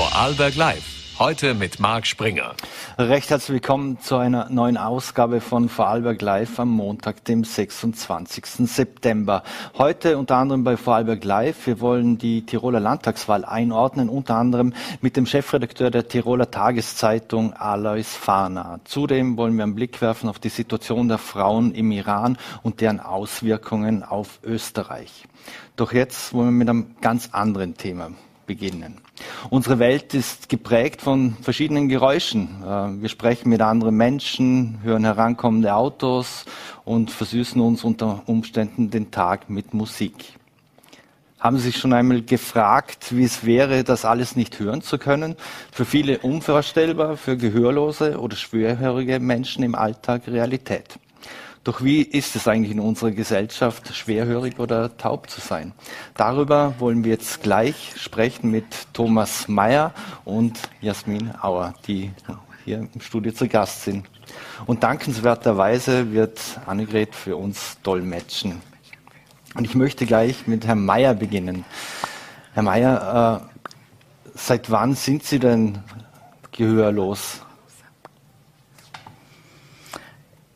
Vorarlberg Live. Heute mit Marc Springer. Recht herzlich willkommen zu einer neuen Ausgabe von Vorarlberg Live am Montag, dem 26. September. Heute unter anderem bei Vorarlberg Live. Wir wollen die Tiroler Landtagswahl einordnen, unter anderem mit dem Chefredakteur der Tiroler Tageszeitung Alois Fahner. Zudem wollen wir einen Blick werfen auf die Situation der Frauen im Iran und deren Auswirkungen auf Österreich. Doch jetzt wollen wir mit einem ganz anderen Thema beginnen. Unsere Welt ist geprägt von verschiedenen Geräuschen. Äh, wir sprechen mit anderen Menschen, hören herankommende Autos und versüßen uns unter Umständen den Tag mit Musik. Haben Sie sich schon einmal gefragt, wie es wäre, das alles nicht hören zu können? Für viele unvorstellbar, für gehörlose oder schwerhörige Menschen im Alltag Realität. Doch wie ist es eigentlich in unserer Gesellschaft, schwerhörig oder taub zu sein? Darüber wollen wir jetzt gleich sprechen mit Thomas Mayer und Jasmin Auer, die hier im Studio zu Gast sind. Und dankenswerterweise wird Annegret für uns dolmetschen. Und ich möchte gleich mit Herrn Mayer beginnen. Herr Mayer, äh, seit wann sind Sie denn gehörlos?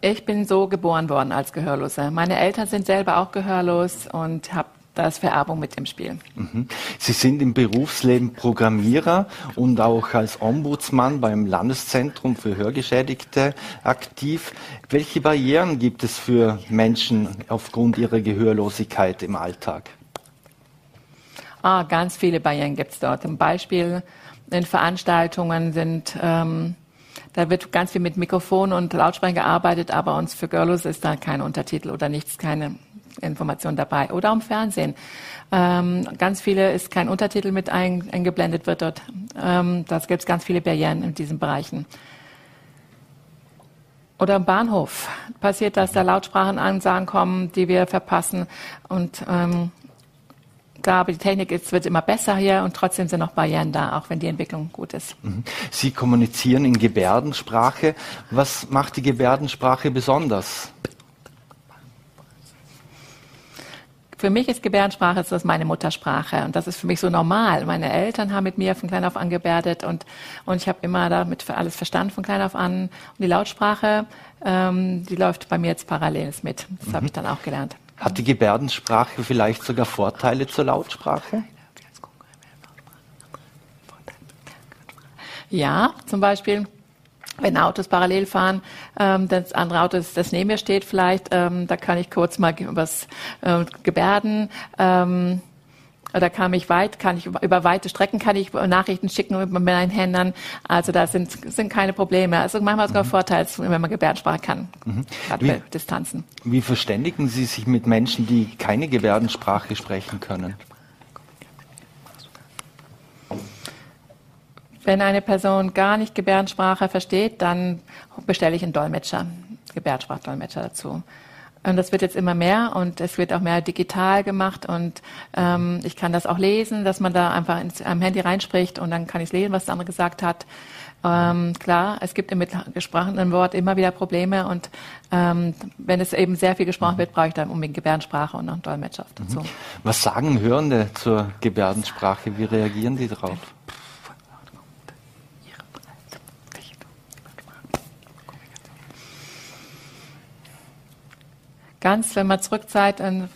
Ich bin so geboren worden als Gehörloser. Meine Eltern sind selber auch gehörlos und habe das Vererbung mit im Spiel. Mhm. Sie sind im Berufsleben Programmierer und auch als Ombudsmann beim Landeszentrum für Hörgeschädigte aktiv. Welche Barrieren gibt es für Menschen aufgrund ihrer Gehörlosigkeit im Alltag? Ah, ganz viele Barrieren gibt es dort. Zum Beispiel in Veranstaltungen sind ähm, da wird ganz viel mit Mikrofon und Lautsprecher gearbeitet, aber uns für Girlos ist da kein Untertitel oder nichts, keine Information dabei. Oder im Fernsehen. Ähm, ganz viele ist kein Untertitel mit ein, eingeblendet wird dort. Ähm, das gibt es ganz viele Barrieren in diesen Bereichen. Oder im Bahnhof passiert, dass da Lautsprachenansagen kommen, die wir verpassen und ähm, aber die Technik ist, wird immer besser hier und trotzdem sind noch Barrieren da, auch wenn die Entwicklung gut ist. Mhm. Sie kommunizieren in Gebärdensprache. Was macht die Gebärdensprache besonders? Für mich ist Gebärdensprache ist das meine Muttersprache und das ist für mich so normal. Meine Eltern haben mit mir von klein auf an gebärdet und, und ich habe immer damit für alles verstanden von klein auf an. Und die Lautsprache, ähm, die läuft bei mir jetzt parallel mit. Das mhm. habe ich dann auch gelernt. Hat die Gebärdensprache vielleicht sogar Vorteile zur Lautsprache? Ja, zum Beispiel, wenn Autos parallel fahren, ähm, das andere Auto, das neben mir steht vielleicht, ähm, da kann ich kurz mal was äh, gebärden. Ähm, da kann ich weit, kann ich über weite Strecken kann ich Nachrichten schicken mit meinen Händen. Also da sind, sind keine Probleme. Also manchmal sogar mhm. Vorteil, wenn man Gebärdensprache kann, mhm. gerade bei Distanzen. Wie verständigen Sie sich mit Menschen, die keine Gebärdensprache sprechen können? Wenn eine Person gar nicht Gebärdensprache versteht, dann bestelle ich einen Dolmetscher, Gebärdensprachdolmetscher dazu. Und das wird jetzt immer mehr und es wird auch mehr digital gemacht und ähm, ich kann das auch lesen, dass man da einfach ins, am Handy reinspricht und dann kann ich lesen, was der andere gesagt hat. Ähm, klar, es gibt im gesprochenen Wort immer wieder Probleme und ähm, wenn es eben sehr viel gesprochen wird, brauche ich dann unbedingt Gebärdensprache und noch Dolmetscher dazu. Mhm. Was sagen Hörende zur Gebärdensprache? Wie reagieren die darauf? Ganz, wenn man zurückzeit, dann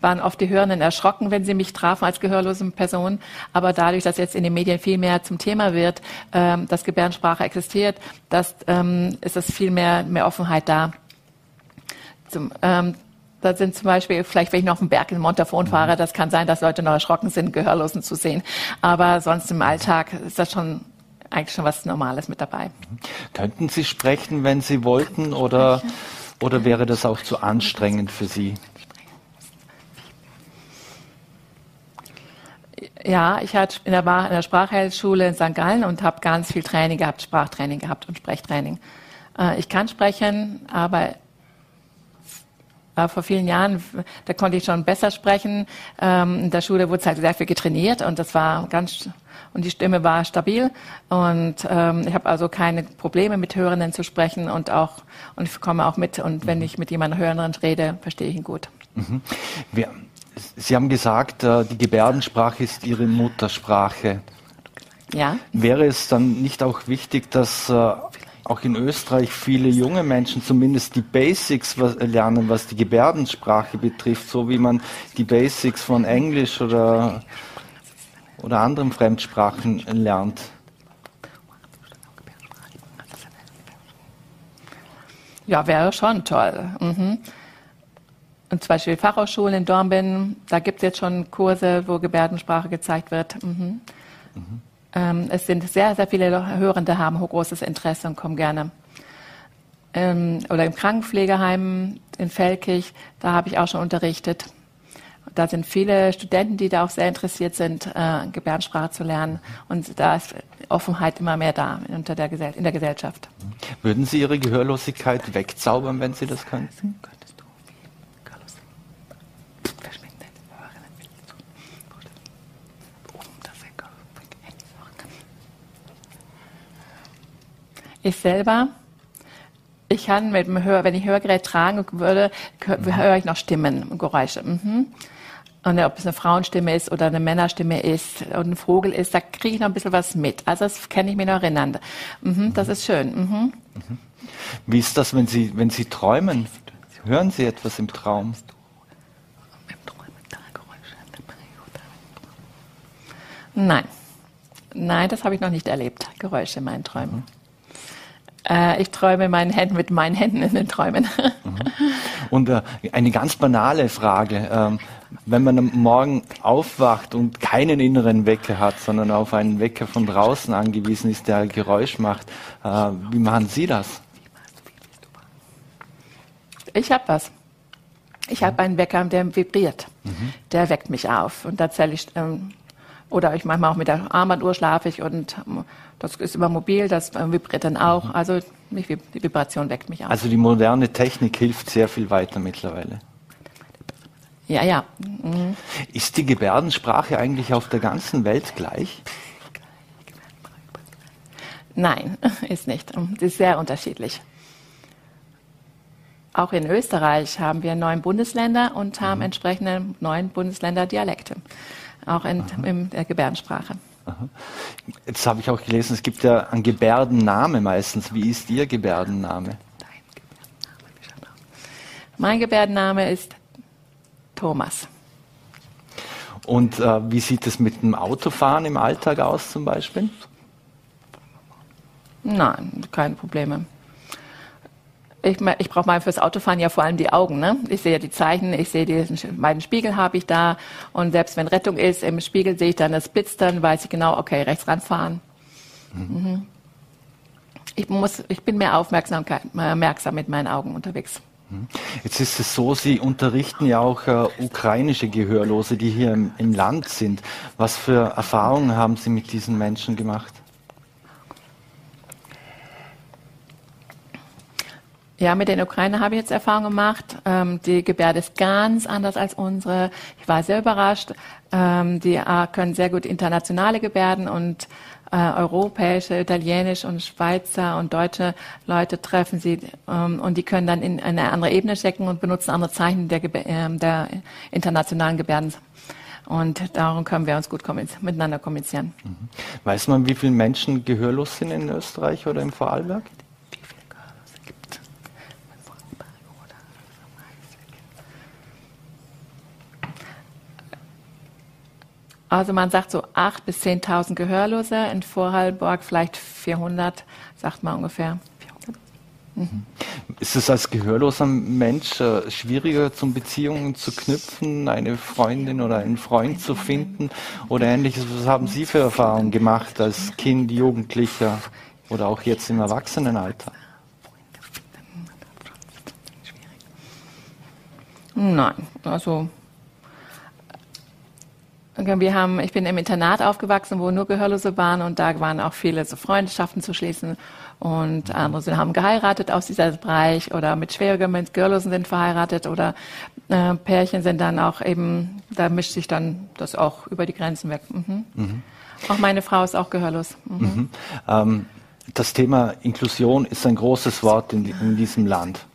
waren oft die Hörenden erschrocken, wenn sie mich trafen als gehörlose Person. Aber dadurch, dass jetzt in den Medien viel mehr zum Thema wird, ähm, dass Gebärdensprache existiert, das, ähm, ist es viel mehr, mehr Offenheit da. Zum, ähm, da sind zum Beispiel, vielleicht wenn ich noch auf den Berg in Montafon mhm. fahre, das kann sein, dass Leute noch erschrocken sind, Gehörlosen zu sehen. Aber sonst im Alltag ist das schon eigentlich schon was Normales mit dabei. Könnten Sie sprechen, wenn Sie wollten, oder? Sprechen. Oder wäre das auch zu anstrengend für Sie? Ja, ich hatte in der, in der Sprachheilschule in St. Gallen und habe ganz viel Training gehabt, Sprachtraining gehabt und Sprechtraining. Äh, ich kann sprechen, aber vor vielen Jahren, da konnte ich schon besser sprechen. Ähm, in der Schule wurde es halt sehr viel getrainiert und das war ganz und die Stimme war stabil und ähm, ich habe also keine Probleme mit Hörenden zu sprechen und auch und ich komme auch mit und wenn ich mit jemandem Hörenden rede, verstehe ich ihn gut. Mhm. Wir, Sie haben gesagt, äh, die Gebärdensprache ist Ihre Muttersprache. Ja. Wäre es dann nicht auch wichtig, dass äh, auch in Österreich viele junge Menschen zumindest die Basics was, lernen, was die Gebärdensprache betrifft, so wie man die Basics von Englisch oder, oder anderen Fremdsprachen lernt? Ja, wäre schon toll. Mhm. Und zum Beispiel Fachhochschulen in Dornbirn, da gibt es jetzt schon Kurse, wo Gebärdensprache gezeigt wird. Mhm. Mhm. Ähm, es sind sehr, sehr viele Hörende haben großes Interesse und kommen gerne. Ähm, oder im Krankenpflegeheim in Felkig, da habe ich auch schon unterrichtet. Da sind viele Studenten, die da auch sehr interessiert sind, äh, Gebärdensprache zu lernen. Und da ist Offenheit immer mehr da unter der in der Gesellschaft. Würden Sie Ihre Gehörlosigkeit wegzaubern, wenn Sie das könnten? Ich selber, ich kann mit dem Hör, wenn ich Hörgerät tragen würde, höre ich noch Stimmen, Geräusche. Mhm. Und ob es eine Frauenstimme ist oder eine Männerstimme ist und ein Vogel ist, da kriege ich noch ein bisschen was mit. Also das kann ich mir noch erinnern. Mhm, das ist schön. Mhm. Wie ist das, wenn Sie, wenn Sie träumen? Hören Sie etwas im Traum? Nein. Nein, das habe ich noch nicht erlebt. Geräusche in meinen Träumen. Äh, ich träume meinen Händen mit meinen Händen in den Träumen. Mhm. Und äh, eine ganz banale Frage. Ähm, wenn man am Morgen aufwacht und keinen inneren Wecker hat, sondern auf einen Wecker von draußen angewiesen ist, der Geräusch macht, äh, wie machen Sie das? Ich habe was. Ich habe einen Wecker, der vibriert. Mhm. Der weckt mich auf. Und da zähle ich, ähm, oder ich manchmal auch mit der Armbanduhr schlafe ich und ähm, das ist immer mobil, das vibriert dann auch. Mhm. Also die Vibration weckt mich auf. Also die moderne Technik hilft sehr viel weiter mittlerweile. Ja, ja. Mhm. Ist die Gebärdensprache eigentlich auf der ganzen Welt gleich? Nein, ist nicht. Sie ist sehr unterschiedlich. Auch in Österreich haben wir neun Bundesländer und haben mhm. entsprechende neun Bundesländer Dialekte, auch in, in der Gebärdensprache. Jetzt habe ich auch gelesen, es gibt ja einen Gebärdenname meistens. Wie ist Ihr Gebärdenname? Mein Gebärdenname ist Thomas. Und äh, wie sieht es mit dem Autofahren im Alltag aus zum Beispiel? Nein, keine Probleme. Ich, ich brauche mal fürs Autofahren ja vor allem die Augen. Ne? Ich sehe die Zeichen, ich sehe die beiden Spiegel habe ich da und selbst wenn Rettung ist, im Spiegel sehe ich dann das Blitz, dann weiß ich genau, okay, rechts ranfahren. Mhm. Mhm. Ich, muss, ich bin mehr aufmerksam mit meinen Augen unterwegs. Mhm. Jetzt ist es so, Sie unterrichten ja auch äh, ukrainische Gehörlose, die hier im, im Land sind. Was für Erfahrungen haben Sie mit diesen Menschen gemacht? Ja, mit den Ukrainer habe ich jetzt Erfahrung gemacht. Ähm, die Gebärde ist ganz anders als unsere. Ich war sehr überrascht. Ähm, die äh, können sehr gut internationale Gebärden und äh, europäische, italienische und Schweizer und deutsche Leute treffen sie ähm, und die können dann in eine andere Ebene stecken und benutzen andere Zeichen der, äh, der internationalen Gebärden. Und darum können wir uns gut miteinander kommunizieren. Mhm. Weiß man, wie viele Menschen gehörlos sind in Österreich oder im Vorarlberg? Also man sagt so 8.000 bis 10.000 Gehörlose, in Vorarlberg vielleicht 400, sagt man ungefähr. Mhm. Ist es als gehörloser Mensch äh, schwieriger, zum Beziehungen zu knüpfen, eine Freundin oder einen Freund zu finden oder ähnliches? Was haben Sie für Erfahrungen gemacht als Kind, Jugendlicher oder auch jetzt im Erwachsenenalter? Nein, also wir haben, ich bin im Internat aufgewachsen, wo nur Gehörlose waren und da waren auch viele so Freundschaften zu schließen und andere sind, haben geheiratet aus dieser Bereich oder mit schwierigen, mit Gehörlosen sind verheiratet oder äh, Pärchen sind dann auch eben, da mischt sich dann das auch über die Grenzen weg. Mhm. Mhm. Auch meine Frau ist auch gehörlos. Mhm. mhm. Ähm, das Thema Inklusion ist ein großes Wort in, in diesem Land.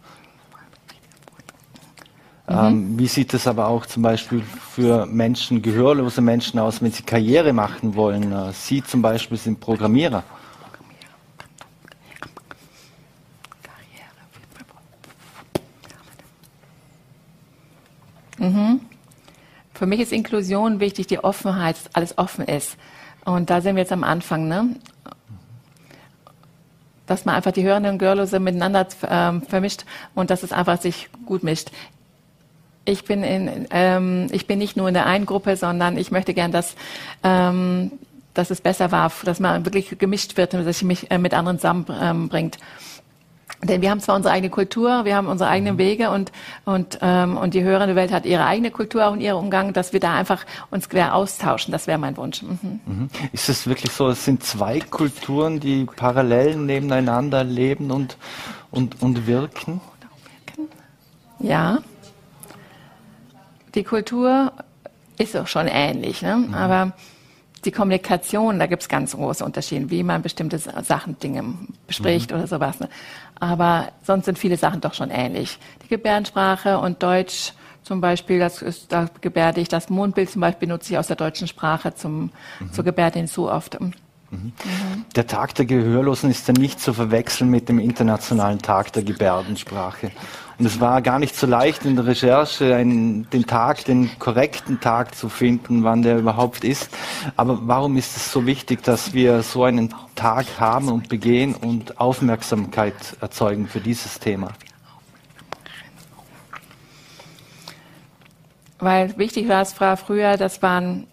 Mhm. Ähm, wie sieht es aber auch zum Beispiel für Menschen, gehörlose Menschen aus, wenn sie Karriere machen wollen? Äh, sie zum Beispiel sind Programmierer. Mhm. Für mich ist Inklusion wichtig, die Offenheit, dass alles offen ist. Und da sind wir jetzt am Anfang, ne? Dass man einfach die Hörenden und Gehörlose miteinander ähm, vermischt und dass es einfach sich gut mischt. Ich bin, in, ähm, ich bin nicht nur in der einen Gruppe, sondern ich möchte gern, dass, ähm, dass es besser war, dass man wirklich gemischt wird und dass sich mich äh, mit anderen zusammenbringt. Ähm, denn wir haben zwar unsere eigene Kultur, wir haben unsere eigenen mhm. Wege und, und, ähm, und die hörende Welt hat ihre eigene Kultur und ihren Umgang, dass wir da einfach uns quer austauschen. Das wäre mein Wunsch. Mhm. mhm. Ist es wirklich so, es sind zwei Kulturen, die parallel nebeneinander leben und, und, und wirken? Ja. Die Kultur ist auch schon ähnlich, ne? Mhm. aber die Kommunikation, da gibt es ganz große Unterschiede, wie man bestimmte Sachen, Dinge bespricht mhm. oder sowas. Ne? Aber sonst sind viele Sachen doch schon ähnlich. Die Gebärdensprache und Deutsch zum Beispiel, das ist, da gebärde ich das Mondbild zum Beispiel benutze ich aus der deutschen Sprache zum, mhm. zur Gebärde hinzu oft. Mhm. Der Tag der Gehörlosen ist ja nicht zu verwechseln mit dem Internationalen Tag der Gebärdensprache. Und es war gar nicht so leicht in der Recherche, einen, den Tag, den korrekten Tag zu finden, wann der überhaupt ist. Aber warum ist es so wichtig, dass wir so einen Tag haben und begehen und Aufmerksamkeit erzeugen für dieses Thema? Weil wichtig war es früher, das waren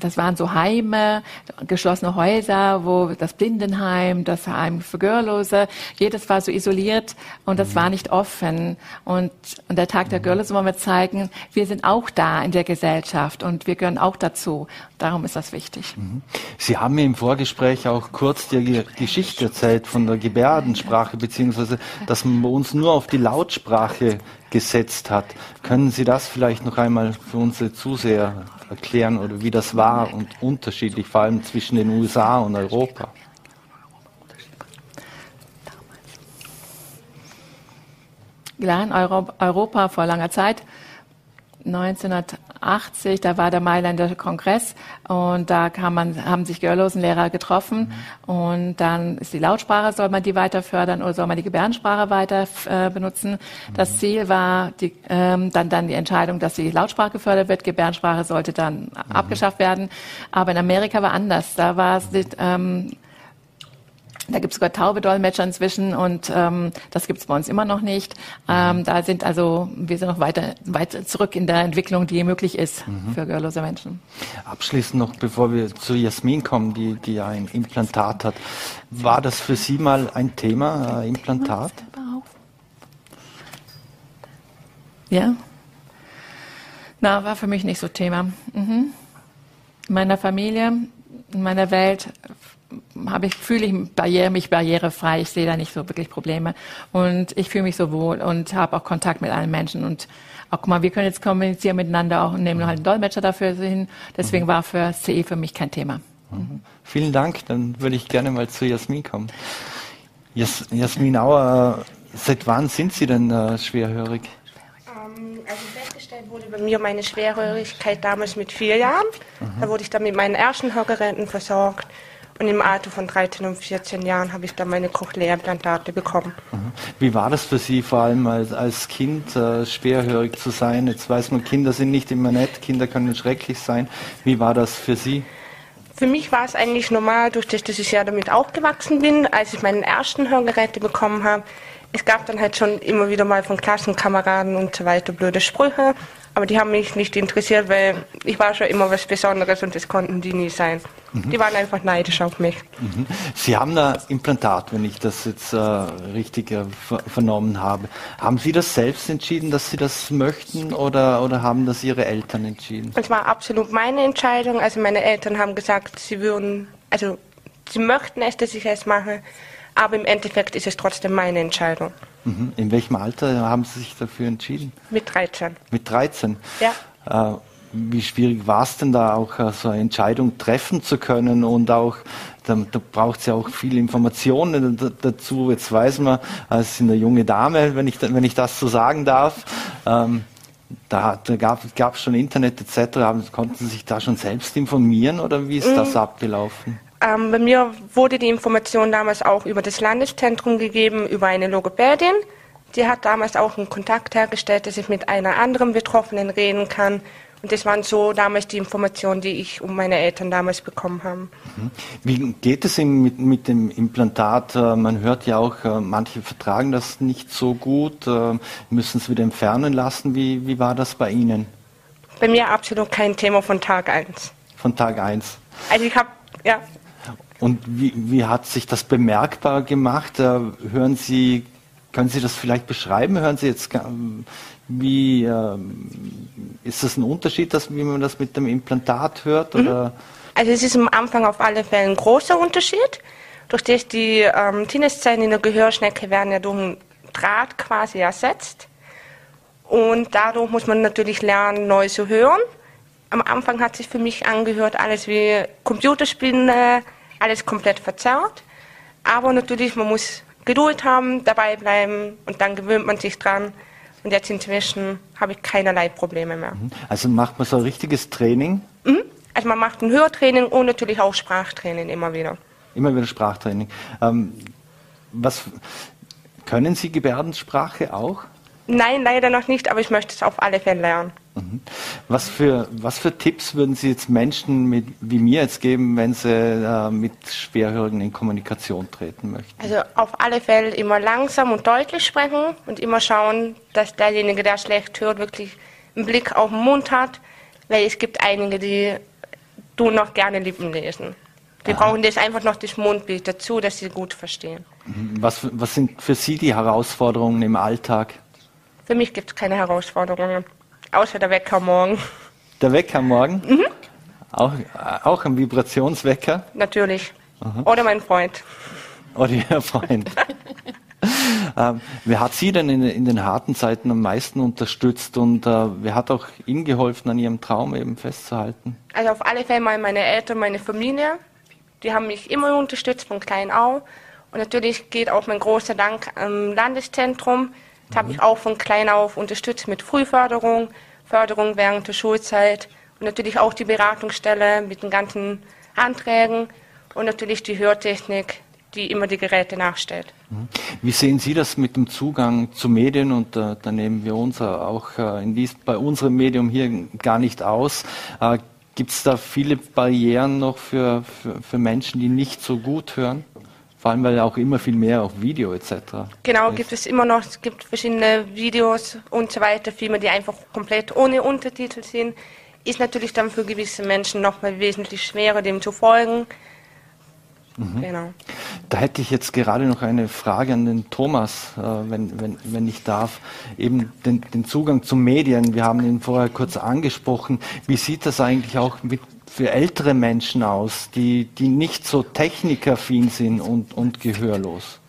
das waren so Heime, geschlossene Häuser, wo das Blindenheim, das Heim für Gehörlose, jedes war so isoliert und das mhm. war nicht offen. Und, und der Tag der mhm. Gehörlose wollen wir zeigen, wir sind auch da in der Gesellschaft und wir gehören auch dazu. Darum ist das wichtig. Mhm. Sie haben mir im Vorgespräch auch kurz die Geschichte erzählt von der Gebärdensprache, beziehungsweise, dass man bei uns nur auf die Lautsprache gesetzt hat. Können Sie das vielleicht noch einmal für unsere Zuseher erklären oder wie das war und unterschiedlich, vor allem zwischen den USA und Europa? Ja, in Europa vor langer Zeit 1980, da war der Mailänder Kongress und da man, haben sich Gehörlosenlehrer getroffen mhm. und dann ist die Lautsprache, soll man die weiter fördern oder soll man die Gebärdensprache weiter äh, benutzen. Mhm. Das Ziel war die, ähm, dann, dann die Entscheidung, dass die Lautsprache gefördert wird, Gebärdensprache sollte dann mhm. abgeschafft werden. Aber in Amerika war anders. Da war es, ähm, da gibt es sogar taube Dolmetscher inzwischen und ähm, das gibt es bei uns immer noch nicht. Ähm, da sind also, wir sind noch weiter, weiter zurück in der Entwicklung, die möglich ist mhm. für gehörlose Menschen. Abschließend noch, bevor wir zu Jasmin kommen, die, die ein Implantat hat. War das für Sie mal ein Thema, äh, Implantat? Ja. Na, war für mich nicht so Thema. Mhm. In meiner Familie, in meiner Welt habe ich, fühle ich barriere, mich barrierefrei. Ich sehe da nicht so wirklich Probleme. Und ich fühle mich so wohl und habe auch Kontakt mit allen Menschen. Und auch, guck mal, wir können jetzt kommunizieren miteinander auch und nehmen halt einen Dolmetscher dafür hin. Deswegen mhm. war für CE für mich kein Thema. Mhm. Vielen Dank. Dann würde ich gerne mal zu Jasmin kommen. Jas Jasmin Auer, seit wann sind Sie denn äh, schwerhörig? Ähm, also festgestellt wurde bei mir meine Schwerhörigkeit damals mit vier Jahren. Mhm. Da wurde ich dann mit meinen ersten Hörgeräten versorgt. Und im Alter von 13 und 14 Jahren habe ich dann meine Cochlea-Implantate bekommen. Mhm. Wie war das für Sie, vor allem als, als Kind äh, schwerhörig zu sein? Jetzt weiß man, Kinder sind nicht immer nett, Kinder können schrecklich sein. Wie war das für Sie? Für mich war es eigentlich normal, durch das, dass ich ja damit aufgewachsen bin, als ich meine ersten Hörgeräte bekommen habe. Es gab dann halt schon immer wieder mal von Klassenkameraden und so weiter blöde Sprüche. Aber die haben mich nicht interessiert, weil ich war schon immer was Besonderes und das konnten die nie sein. Mhm. Die waren einfach neidisch auf mich. Mhm. Sie haben ein Implantat, wenn ich das jetzt äh, richtig äh, ver vernommen habe. Haben Sie das selbst entschieden, dass Sie das möchten oder, oder haben das Ihre Eltern entschieden? Es war absolut meine Entscheidung. Also meine Eltern haben gesagt, sie würden, also sie möchten es, dass ich es mache. Aber im Endeffekt ist es trotzdem meine Entscheidung. Mhm. In welchem Alter haben Sie sich dafür entschieden? Mit 13. Mit 13? Ja. Äh, wie schwierig war es denn da auch äh, so eine Entscheidung treffen zu können und auch da, da braucht es ja auch viele Informationen dazu. Jetzt weiß man, als eine junge Dame, wenn ich, wenn ich das so sagen darf, ähm, da, da gab es schon Internet etc. Konnten Sie sich da schon selbst informieren oder wie ist das mhm. abgelaufen? Ähm, bei mir wurde die Information damals auch über das Landeszentrum gegeben, über eine Logopädin. Die hat damals auch einen Kontakt hergestellt, dass ich mit einer anderen Betroffenen reden kann. Und das waren so damals die Informationen, die ich um meine Eltern damals bekommen habe. Mhm. Wie geht es Ihnen mit, mit, dem Implantat? Äh, man hört ja auch, äh, manche vertragen das nicht so gut, äh, müssen es wieder entfernen lassen. Wie, wie war das bei Ihnen? Bei mir absolut kein Thema von Tag 1. Von Tag 1? Also ich habe, ja. Und wie, wie hat sich das bemerkbar gemacht? Hören Sie können Sie das vielleicht beschreiben? Hören Sie jetzt, wie äh, ist das ein Unterschied, dass, wie man das mit dem Implantat hört? Mhm. Oder? Also es ist am Anfang auf alle Fälle ein großer Unterschied. Durch das die ähm, Tinniszellen in der Gehörschnecke werden ja durch einen Draht quasi ersetzt. Und dadurch muss man natürlich lernen, neu zu hören. Am Anfang hat sich für mich angehört, alles wie Computerspielen, alles komplett verzerrt. Aber natürlich, man muss Geduld haben, dabei bleiben und dann gewöhnt man sich dran. Und jetzt inzwischen habe ich keinerlei Probleme mehr. Mhm. Also macht man so ein richtiges Training? Mhm. Also man macht ein Hörtraining und natürlich auch Sprachtraining immer wieder. Immer wieder Sprachtraining. Ähm, was können Sie Gebärdensprache auch? Nein, leider noch nicht, aber ich möchte es auf alle Fälle lernen. Mhm. Was für, was für Tipps würden Sie jetzt Menschen mit, wie mir jetzt geben, wenn sie äh, mit Schwerhörigen in Kommunikation treten möchten? Also auf alle Fälle immer langsam und deutlich sprechen und immer schauen, dass derjenige, der schlecht hört, wirklich einen Blick auf den Mund hat, weil es gibt einige, die tun noch gerne Lippen lesen. Die Aha. brauchen das einfach noch das Mundbild dazu, dass sie gut verstehen. Mhm. Was, was sind für Sie die Herausforderungen im Alltag? Für mich gibt es keine Herausforderungen, außer der Wecker morgen. Der Wecker morgen? Mhm. Auch, auch ein Vibrationswecker? Natürlich. Aha. Oder mein Freund. Oder Ihr Freund. ähm, wer hat Sie denn in, in, den harten Zeiten am meisten unterstützt und äh, wer hat auch Ihnen geholfen, an Ihrem Traum eben festzuhalten? Also auf alle Fälle mal meine Eltern, meine Familie. Die haben mich immer unterstützt, von klein auf. Und natürlich geht auch mein großer Dank am Landeszentrum, das habe ich auch von klein auf unterstützt mit Frühförderung, Förderung während der Schulzeit und natürlich auch die Beratungsstelle mit den ganzen Anträgen und natürlich die Hörtechnik, die immer die Geräte nachstellt. Mhm. Wie sehen Sie das mit dem Zugang zu Medien? Und äh, da nehmen wir uns auch äh, dies, bei unserem Medium hier gar nicht aus. Äh, Gibt es da viele Barrieren noch für, für, für Menschen, die nicht so gut hören? Vor allem, weil auch immer viel mehr auf Video etc. Genau, ist. gibt es immer noch, es gibt verschiedene Videos und so weiter, Filme, die einfach komplett ohne Untertitel sind. Ist natürlich dann für gewisse Menschen nochmal wesentlich schwerer, dem zu folgen. Mhm. Genau. Da hätte ich jetzt gerade noch eine Frage an den Thomas, äh, wenn, wenn, wenn ich darf. Eben den, den Zugang zu Medien. Wir haben ihn vorher kurz angesprochen. Wie sieht das eigentlich auch mit für ältere Menschen aus, die, die nicht so technikaffin sind und, und gehörlos?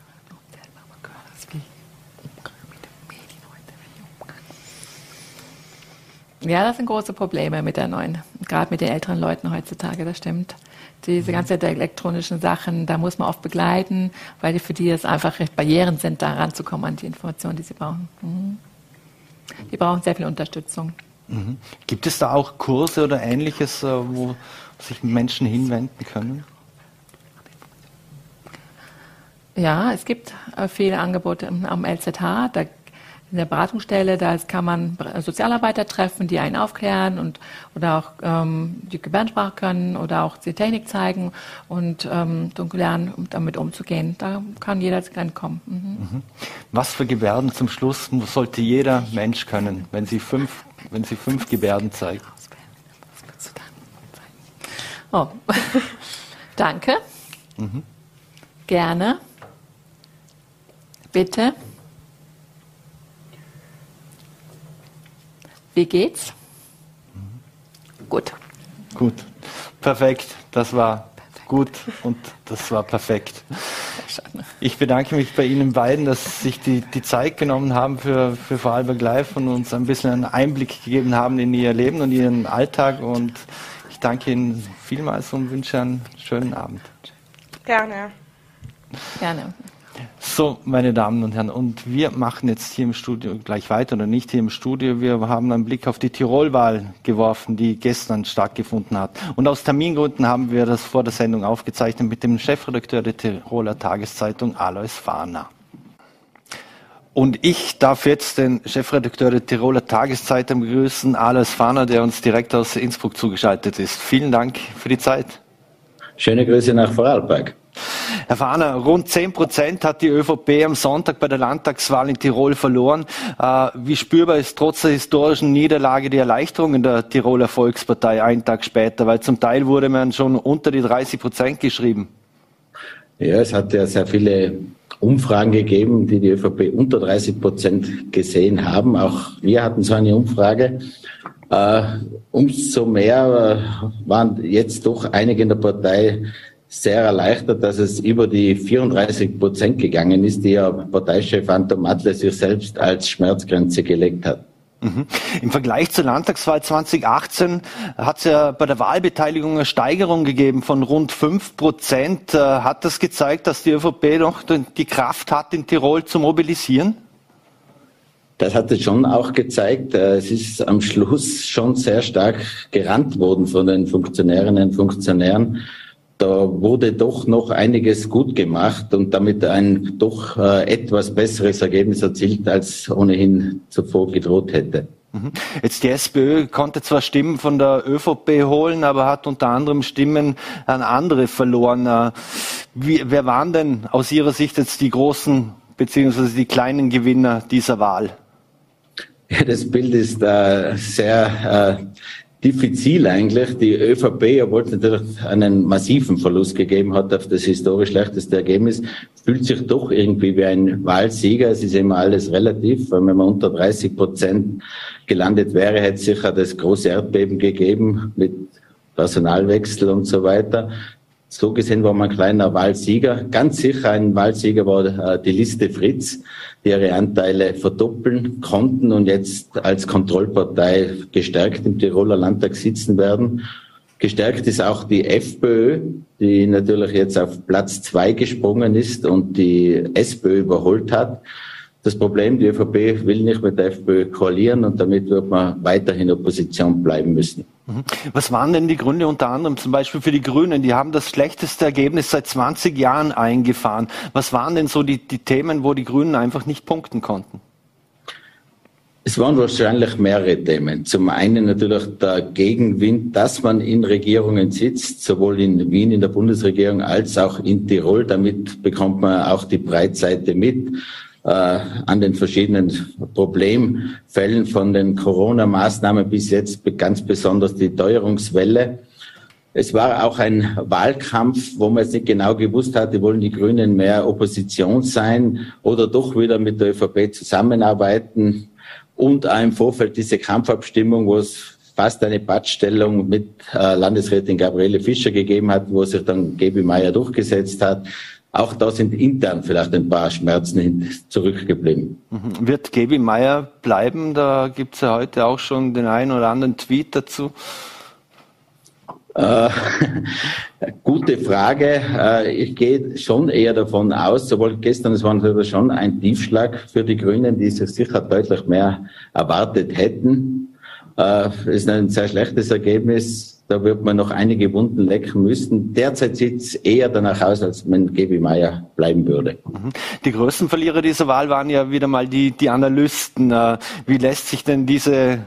Ja, das sind große Probleme mit der neuen, gerade mit den älteren Leuten heutzutage, das stimmt. Diese mhm. ganzen elektronischen Sachen, da muss man oft begleiten, weil für die es einfach recht Barrieren sind, da ranzukommen an die Informationen, die sie brauchen. Mhm. Die brauchen sehr viel Unterstützung. Mhm. Gibt es da auch Kurse oder ähnliches, äh, wo sich Menschen hinwenden können? Ja, es gibt äh, viele Angebote am LZH. Da in der Beratungsstelle, da kann man Sozialarbeiter treffen, die einen aufklären und oder auch ähm, die Gebärdensprache können oder auch die Technik zeigen und ähm, lernen, um damit umzugehen. Da kann jeder kommen. Mhm. Mhm. Was für Gebärden zum Schluss sollte jeder Mensch können, wenn Sie fünf, wenn Sie fünf Gebärden zeigen? Oh. Danke. Mhm. Gerne. Bitte. Wie geht's? Gut. Gut. Perfekt. Das war perfekt. gut und das war perfekt. Ich bedanke mich bei Ihnen beiden, dass Sie sich die, die Zeit genommen haben für, für Vorarlberg Live und uns ein bisschen einen Einblick gegeben haben in Ihr Leben und Ihren Alltag. Und ich danke Ihnen vielmals und wünsche einen schönen Abend. Gerne. Gerne. So, meine Damen und Herren, und wir machen jetzt hier im Studio gleich weiter oder nicht hier im Studio. Wir haben einen Blick auf die Tirolwahl geworfen, die gestern stattgefunden hat. Und aus Termingründen haben wir das vor der Sendung aufgezeichnet mit dem Chefredakteur der Tiroler Tageszeitung, Alois Fahner. Und ich darf jetzt den Chefredakteur der Tiroler Tageszeitung begrüßen, Alois Fahner, der uns direkt aus Innsbruck zugeschaltet ist. Vielen Dank für die Zeit. Schöne Grüße nach Vorarlberg. Herr Fahner, rund 10 Prozent hat die ÖVP am Sonntag bei der Landtagswahl in Tirol verloren. Äh, wie spürbar ist trotz der historischen Niederlage die Erleichterung in der Tiroler Volkspartei einen Tag später? Weil zum Teil wurde man schon unter die 30 Prozent geschrieben. Ja, es hat ja sehr viele Umfragen gegeben, die die ÖVP unter 30 Prozent gesehen haben. Auch wir hatten so eine Umfrage. Äh, umso mehr äh, waren jetzt doch einige in der Partei sehr erleichtert, dass es über die 34 Prozent gegangen ist, die ja Parteichef Anton Matle sich selbst als Schmerzgrenze gelegt hat. Mhm. Im Vergleich zur Landtagswahl 2018 hat es ja bei der Wahlbeteiligung eine Steigerung gegeben von rund fünf Prozent. Äh, hat das gezeigt, dass die ÖVP noch die Kraft hat, in Tirol zu mobilisieren? Das hat es schon auch gezeigt. Äh, es ist am Schluss schon sehr stark gerannt worden von den Funktionärinnen und Funktionären da wurde doch noch einiges gut gemacht und damit ein doch äh, etwas besseres Ergebnis erzielt, als ohnehin zuvor gedroht hätte. Mhm. Jetzt die SPÖ konnte zwar Stimmen von der ÖVP holen, aber hat unter anderem Stimmen an andere verloren. Äh, wie, wer waren denn aus Ihrer Sicht jetzt die großen beziehungsweise die kleinen Gewinner dieser Wahl? Ja, das Bild ist äh, sehr äh, diffizil eigentlich. Die ÖVP, obwohl es natürlich einen massiven Verlust gegeben hat auf das historisch schlechteste Ergebnis, fühlt sich doch irgendwie wie ein Wahlsieger. Es ist immer alles relativ. Wenn man unter 30 Prozent gelandet wäre, hätte es sicher das große Erdbeben gegeben mit Personalwechsel und so weiter. So gesehen war man ein kleiner Wahlsieger. Ganz sicher ein Wahlsieger war äh, die Liste Fritz, ihre Anteile verdoppeln konnten und jetzt als Kontrollpartei gestärkt im Tiroler Landtag sitzen werden. Gestärkt ist auch die FPÖ, die natürlich jetzt auf Platz zwei gesprungen ist und die SPÖ überholt hat. Das Problem, die ÖVP will nicht mit der FPÖ koalieren und damit wird man weiterhin Opposition bleiben müssen. Mhm. Was waren denn die Gründe unter anderem zum Beispiel für die Grünen? Die haben das schlechteste Ergebnis seit 20 Jahren eingefahren. Was waren denn so die, die Themen, wo die Grünen einfach nicht punkten konnten? Es waren wahrscheinlich mehrere Themen. Zum einen natürlich der Gegenwind, dass man in Regierungen sitzt, sowohl in Wien in der Bundesregierung als auch in Tirol. Damit bekommt man auch die Breitseite mit an den verschiedenen Problemfällen von den Corona-Maßnahmen bis jetzt ganz besonders die Teuerungswelle. Es war auch ein Wahlkampf, wo man jetzt nicht genau gewusst hatte, wollen die Grünen mehr Opposition sein oder doch wieder mit der ÖVP zusammenarbeiten. Und auch im Vorfeld diese Kampfabstimmung, wo es fast eine Pattstellung mit äh, Landesrätin Gabriele Fischer gegeben hat, wo sich dann Gebi Meyer durchgesetzt hat. Auch da sind intern vielleicht ein paar Schmerzen zurückgeblieben. Mhm. Wird Gaby Meyer bleiben? Da gibt es ja heute auch schon den einen oder anderen Tweet dazu. Äh, gute Frage. Äh, ich gehe schon eher davon aus, sowohl gestern, es war natürlich schon ein Tiefschlag für die Grünen, die sich sicher deutlich mehr erwartet hätten. Äh, es ist ein sehr schlechtes Ergebnis da wird man noch einige Wunden lecken müssen. Derzeit sieht es eher danach aus, als wenn Gebi Meier bleiben würde. Mhm. Die größten Verlierer dieser Wahl waren ja wieder mal die, die Analysten. Äh, wie lässt sich denn diese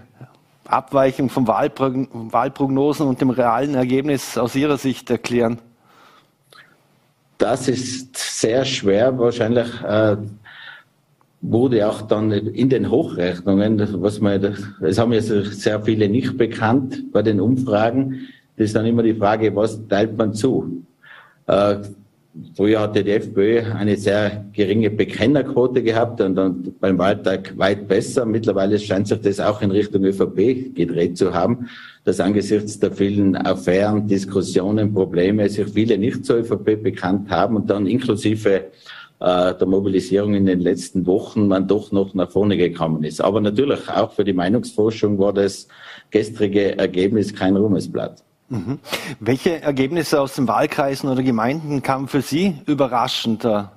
Abweichung von Wahlprognosen und dem realen Ergebnis aus Ihrer Sicht erklären? Das ist sehr schwer. Wahrscheinlich äh, wurde auch dann in den Hochrechnungen, was man, es haben ja sehr viele nicht bekannt bei den Umfragen, das ist dann immer die Frage, was teilt man zu? Äh, Früher hatte die FPÖ eine sehr geringe Bekennerquote gehabt und dann beim Wahltag weit besser. Mittlerweile scheint sich das auch in Richtung ÖVP gedreht zu haben, dass angesichts der vielen Affären, Diskussionen, Probleme sich viele nicht zur ÖVP bekannt haben und dann inklusive äh, der Mobilisierung in den letzten Wochen man doch noch nach vorne gekommen ist. Aber natürlich auch für die Meinungsforschung war das gestrige Ergebnis kein Ruhmesblatt. Mhm. Welche Ergebnisse aus den Wahlkreisen oder Gemeinden kamen für Sie überraschend? Da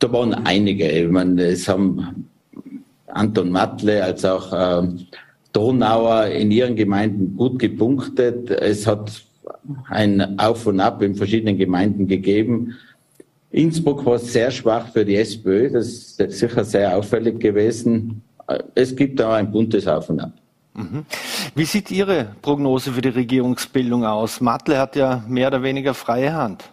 waren einige. Ich meine, es haben Anton Matle als auch äh, Donauer in ihren Gemeinden gut gepunktet. Es hat ein Auf und Ab in verschiedenen Gemeinden gegeben. Innsbruck war sehr schwach für die SPÖ. Das ist sicher sehr auffällig gewesen. Es gibt da ein buntes Auf und Ab. Mhm. Wie sieht Ihre Prognose für die Regierungsbildung aus? Matle hat ja mehr oder weniger freie Hand.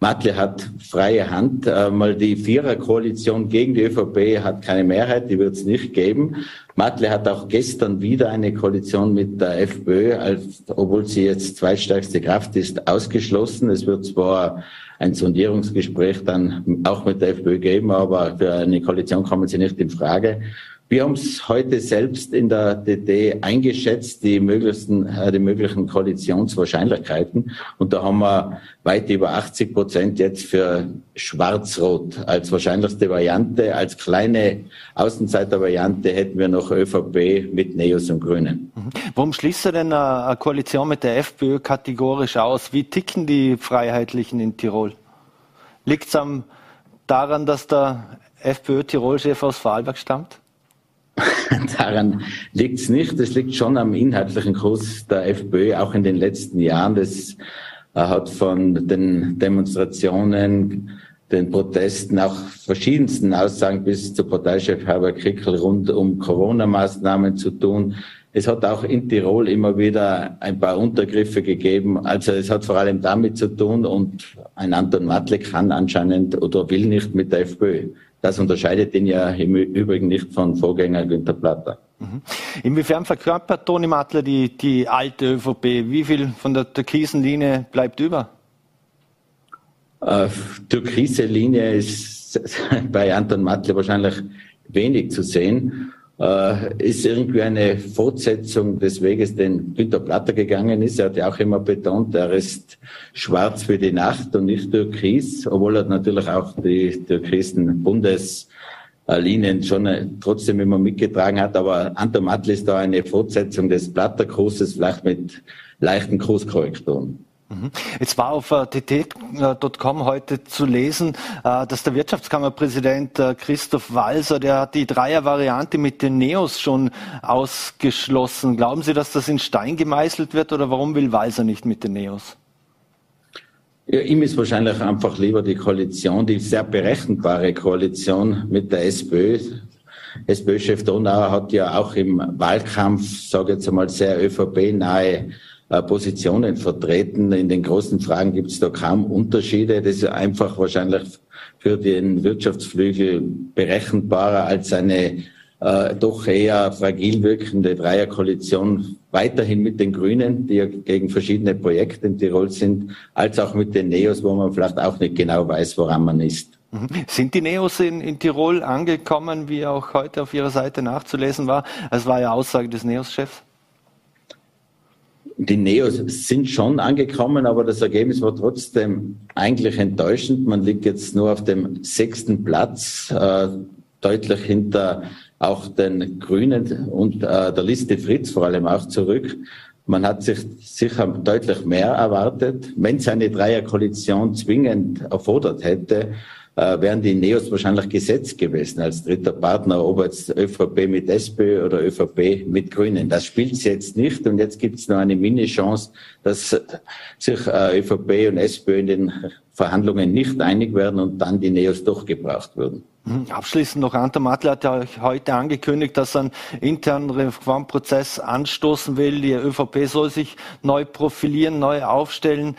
Matle hat freie Hand. Äh, mal die Viererkoalition gegen die ÖVP hat keine Mehrheit, die wird es nicht geben. Matle hat auch gestern wieder eine Koalition mit der FPÖ, als, obwohl sie jetzt zweitstärkste Kraft ist, ausgeschlossen. Es wird zwar ein Sondierungsgespräch dann auch mit der FPÖ geben, aber für eine Koalition kommen sie nicht in Frage. Wir haben es heute selbst in der DD eingeschätzt, die möglichen, äh, die möglichen Koalitionswahrscheinlichkeiten. Und da haben wir weit über 80 Prozent jetzt für Schwarz-Rot als wahrscheinlichste Variante. Als kleine Außenseiter-Variante hätten wir noch ÖVP mit Neos und Grünen. Mhm. Warum schließt er denn eine Koalition mit der FPÖ kategorisch aus? Wie ticken die Freiheitlichen in Tirol? Liegt es daran, dass der FPÖ-Tirol-Chef aus Vorarlberg stammt? Daran liegt es nicht. Es liegt schon am inhaltlichen Kurs der FPÖ, auch in den letzten Jahren. Das äh, hat von den Demonstrationen, den Protesten, auch verschiedensten Aussagen bis zu Parteichef Herbert Krickel rund um Corona-Maßnahmen zu tun. Es hat auch in Tirol immer wieder ein paar Untergriffe gegeben. Also es hat vor allem damit zu tun und ein Anton Matle kann anscheinend oder will nicht mit der FPÖ. Das unterscheidet ihn ja im Übrigen nicht von Vorgänger Günter Platter. Mhm. Inwiefern verkörpert Toni Mattler die, die alte ÖVP? Wie viel von der türkisen Linie bleibt über? Äh, türkise Linie ist bei Anton Mattler wahrscheinlich wenig zu sehen äh, ist irgendwie eine Fortsetzung des Weges, den Günter Platter gegangen ist. Er hat ja auch immer betont, er ist schwarz für die Nacht und nicht türkis, obwohl er natürlich auch die türkisen Bundeslinien schon äh, trotzdem immer mitgetragen hat. Aber Anton Matl ist da eine Fortsetzung des Platter-Kurses, vielleicht mit leichten Kurskorrekturen. Mhm. Es war auf tt.com heute zu lesen, äh, dass der Wirtschaftskammerpräsident äh, Christoph Walser, der hat die Dreier-Variante mit den Neos schon ausgeschlossen. Glauben Sie, dass das in Stein gemeißelt wird oder warum will Walser nicht mit den Neos? Ja, ihm ist wahrscheinlich einfach lieber die Koalition, die sehr berechenbare Koalition mit der SPÖ. SPÖ-Chef Donauer hat ja auch im Wahlkampf, sage jetzt einmal, sehr ÖVP-nahe äh, Positionen vertreten. In den großen Fragen gibt es da kaum Unterschiede. Das ist einfach wahrscheinlich für den Wirtschaftsflügel berechenbarer als eine äh, doch eher fragil wirkende Dreierkoalition weiterhin mit den Grünen, die ja gegen verschiedene Projekte in Tirol sind, als auch mit den Neos, wo man vielleicht auch nicht genau weiß, woran man ist. Mhm. Sind die Neos in, in Tirol angekommen, wie auch heute auf Ihrer Seite nachzulesen war? Es war ja Aussage des Neos-Chefs. Die Neos sind schon angekommen, aber das Ergebnis war trotzdem eigentlich enttäuschend. Man liegt jetzt nur auf dem sechsten Platz, äh, deutlich hinter auch den Grünen und äh, der Liste Fritz vor allem auch zurück. Man hat sich sicher deutlich mehr erwartet. Wenn es eine Dreierkoalition zwingend erfordert hätte, äh, wären die Neos wahrscheinlich gesetzt gewesen als dritter Partner, ob jetzt ÖVP mit SPÖ oder ÖVP mit Grünen. Das spielt es jetzt nicht und jetzt gibt es noch eine Mini-Chance, dass sich äh, ÖVP und SPÖ in den Verhandlungen nicht einig werden und dann die Neos doch gebraucht würden. Mhm. Abschließend noch, Anton Matl hat ja heute angekündigt, dass er einen internen Reformprozess anstoßen will. Die ÖVP soll sich neu profilieren, neu aufstellen.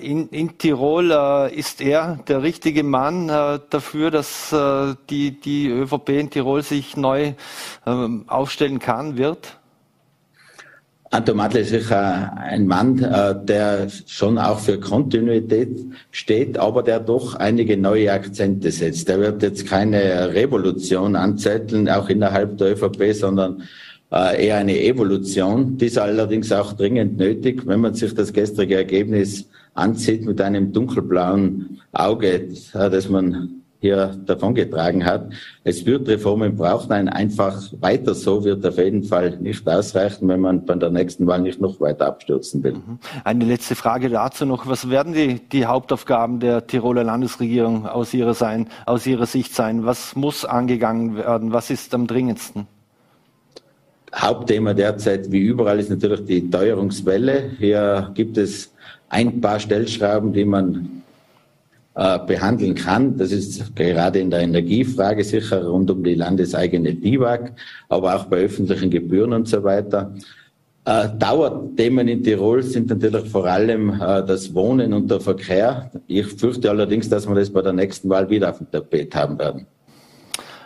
In, in, Tirol äh, ist er der richtige Mann äh, dafür, dass äh, die, die ÖVP in Tirol sich neu ähm, aufstellen kann, wird? Anton Madle ist sicher ein Mann, äh, der schon auch für Kontinuität steht, aber der doch einige neue Akzente setzt. Der wird jetzt keine Revolution anzetteln, auch innerhalb der ÖVP, sondern äh, eher eine Evolution. Die ist allerdings auch dringend nötig, wenn man sich das gestrige Ergebnis ansieht mit einem dunkelblauen Auge, das man hier davongetragen hat. Es wird Reformen brauchen, ein einfach weiter so wird auf jeden Fall nicht ausreichen, wenn man bei der nächsten Wahl nicht noch weiter abstürzen will. Mhm. Eine letzte Frage dazu noch. Was werden die, die Hauptaufgaben der Tiroler Landesregierung aus ihrer, sein, aus ihrer Sicht sein? Was muss angegangen werden? Was ist am dringendsten? Hauptthema derzeit, wie überall, ist natürlich die Teuerungswelle. Hier gibt es ein paar Stellschrauben, die man äh, behandeln kann. Das ist gerade in der Energiefrage sicher rund um die landeseigene DIWAG, aber auch bei öffentlichen Gebühren und so weiter. Äh, Dauerthemen in Tirol sind natürlich vor allem äh, das Wohnen und der Verkehr. Ich fürchte allerdings, dass wir das bei der nächsten Wahl wieder auf dem Tapet haben werden.